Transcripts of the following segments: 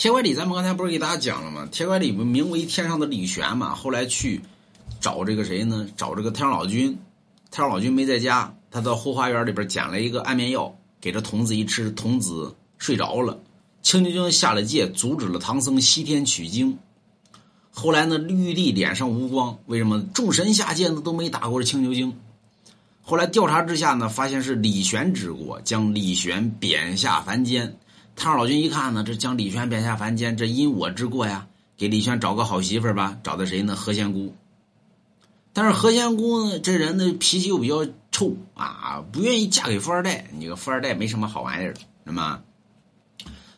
铁拐李，咱们刚才不是给大家讲了吗？铁拐李不名为天上的李玄嘛，后来去找这个谁呢？找这个太上老君，太上老君没在家，他到后花园里边捡了一个安眠药，给这童子一吃，童子睡着了。青牛精下了界，阻止了唐僧西天取经。后来呢，玉帝脸上无光，为什么众神下界呢都没打过这青牛精？后来调查之下呢，发现是李玄之过，将李玄贬下凡间。太上老君一看呢，这将李玄贬下凡间，这因我之过呀，给李玄找个好媳妇吧，找的谁呢？何仙姑。但是何仙姑呢，这人呢脾气又比较臭啊，不愿意嫁给富二代。你个富二代没什么好玩意儿，是吗？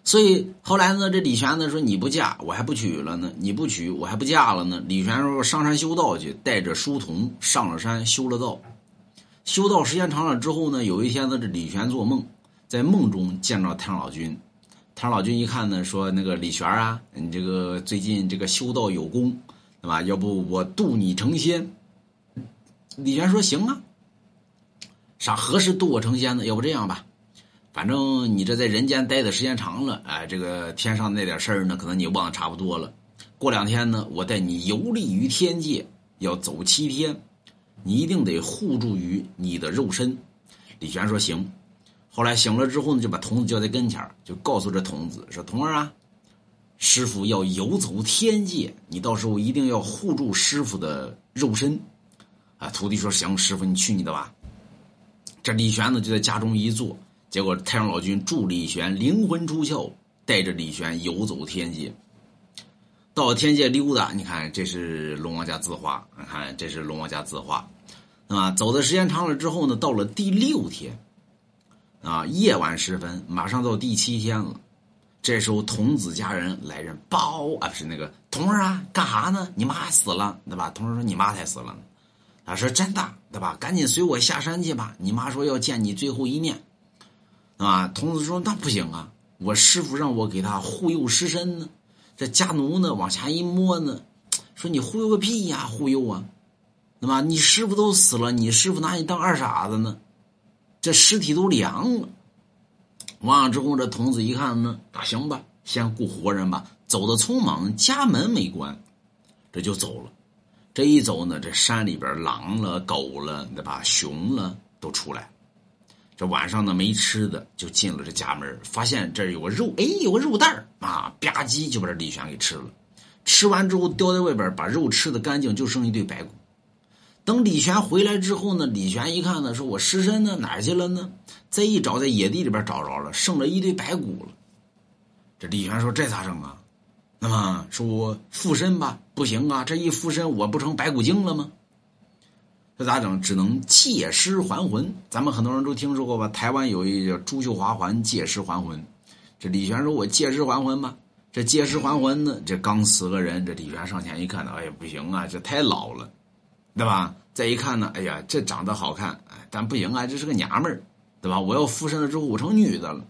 所以后来呢，这李玄呢说：“你不嫁，我还不娶了呢；你不娶，我还不嫁了呢。”李玄说：“上山修道去，带着书童上了山修了道。修道时间长了之后呢，有一天呢，这李玄做梦，在梦中见着太上老君。太上老君一看呢，说：‘那个李玄啊，你这个最近这个修道有功，对吧？要不我渡你成仙？’李玄说：‘行啊。’啥何时渡我成仙呢？要不这样吧。”反正你这在人间待的时间长了，哎，这个天上那点事儿呢，可能你忘的差不多了。过两天呢，我带你游历于天界，要走七天，你一定得护住于你的肉身。李玄说行。后来醒了之后呢，就把童子叫在跟前就告诉这童子说：“童儿啊，师傅要游走天界，你到时候一定要护住师傅的肉身。”啊，徒弟说行，师傅你去你的吧。这李玄呢，就在家中一坐。结果太上老君助李玄灵魂出窍，带着李玄游走天界。到天界溜达，你看这是龙王家字画，你看这是龙王家字画，啊，走的时间长了之后呢，到了第六天，啊，夜晚时分，马上到第七天了。这时候童子家人来人报啊，不是那个童儿啊，干哈呢？你妈死了，对吧？童儿说你妈才死了呢，他说真的，对吧？赶紧随我下山去吧。你妈说要见你最后一面。啊，童子说：“那不行啊，我师傅让我给他护佑尸身呢。这家奴呢，往下一摸呢，说你忽悠个屁呀，忽悠啊！那么你师傅都死了，你师傅拿你当二傻子呢？这尸体都凉了。完了之后，这童子一看呢，那行吧，先顾活人吧。走的匆忙，家门没关，这就走了。这一走呢，这山里边狼了、狗了，对吧？熊了都出来。”这晚上呢没吃的，就进了这家门，发现这有个肉，哎，有个肉蛋啊，吧唧就把这李玄给吃了。吃完之后叼在外边，把肉吃的干净，就剩一堆白骨。等李玄回来之后呢，李玄一看呢，说我尸身呢哪儿去了呢？再一找，在野地里边找着了，剩了一堆白骨了。这李玄说：“这咋整啊？那么说我附身吧，不行啊，这一附身，我不成白骨精了吗？”这咋整？只能借尸还魂。咱们很多人都听说过吧？台湾有一叫朱秀华还借尸还魂。这李玄说：“我借尸还魂吧。”这借尸还魂呢？这刚死个人，这李玄上前一看呢，哎呀，不行啊，这太老了，对吧？再一看呢，哎呀，这长得好看，哎，但不行啊，这是个娘们儿，对吧？我要附身了之后，我成女的了。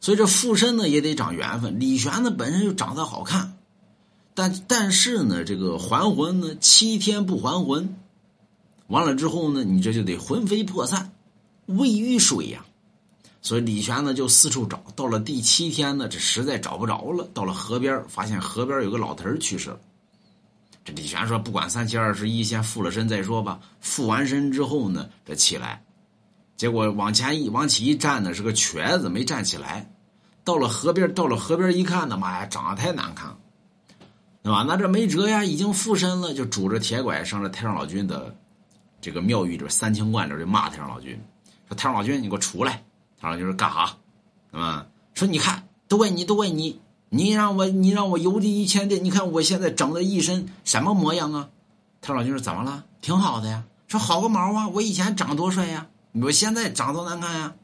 所以这附身呢，也得长缘分。李玄呢，本身就长得好看，但但是呢，这个还魂呢，七天不还魂。完了之后呢，你这就得魂飞魄散，未遇水呀。所以李玄呢就四处找，到了第七天呢，这实在找不着了。到了河边，发现河边有个老头去世了。这李玄说：“不管三七二十一，先附了身再说吧。”附完身之后呢，这起来，结果往前一往起一站呢，是个瘸子，没站起来。到了河边，到了河边一看呢，妈呀，长得太难看了，对吧？那这没辙呀，已经附身了，就拄着铁拐上了太上老君的。这个庙宇里边三清观里就骂太上老君，说太上老君，你给我出来！太上老君说干哈？啊，说你看，都怪你，都怪你，你让我，你让我游历一千天，你看我现在整的一身什么模样啊？他老君说怎么了？挺好的呀。说好个毛啊！我以前长多帅呀，我现在长多难看呀。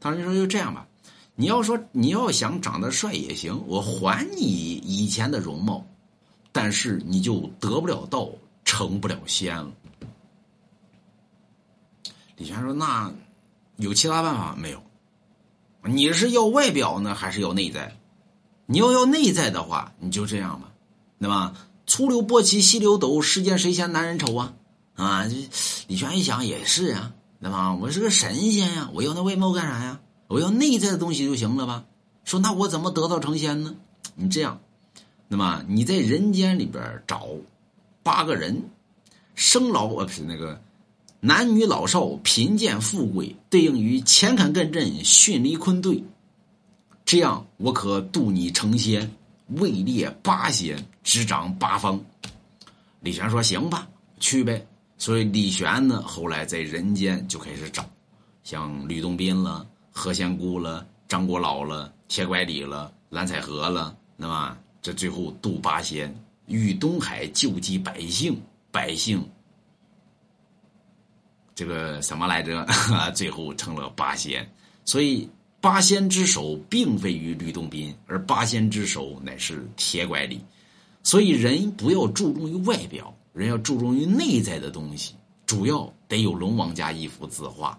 他老君说就这样吧，你要说你要想长得帅也行，我还你以前的容貌，但是你就得不了道，成不了仙了。李玄说：“那有其他办法没有？你是要外表呢，还是要内在？你要要内在的话，你就这样吧，对吧？粗流簸箕，细流斗，世间谁嫌男人丑啊？啊！李玄一想也是啊，对吧？我是个神仙呀，我要那外貌干啥呀？我要内在的东西就行了吧？说那我怎么得道成仙呢？你这样，那么你在人间里边找八个人，生老呃不是那个男女老少、贫贱富贵，对应于乾坎艮震巽离坤兑，这样我可渡你成仙，位列八仙，执掌八方。李玄说：“行吧，去呗。”所以李玄呢，后来在人间就开始找，像吕洞宾了、何仙姑了、张果老了、铁拐李了、蓝采和了，那么这最后渡八仙，遇东海救济百姓，百姓这个什么来着？最后成了八仙。所以八仙之首并非于吕洞宾，而八仙之首乃是铁拐李。所以人不要注重于外表。人要注重于内在的东西，主要得有龙王家一幅字画。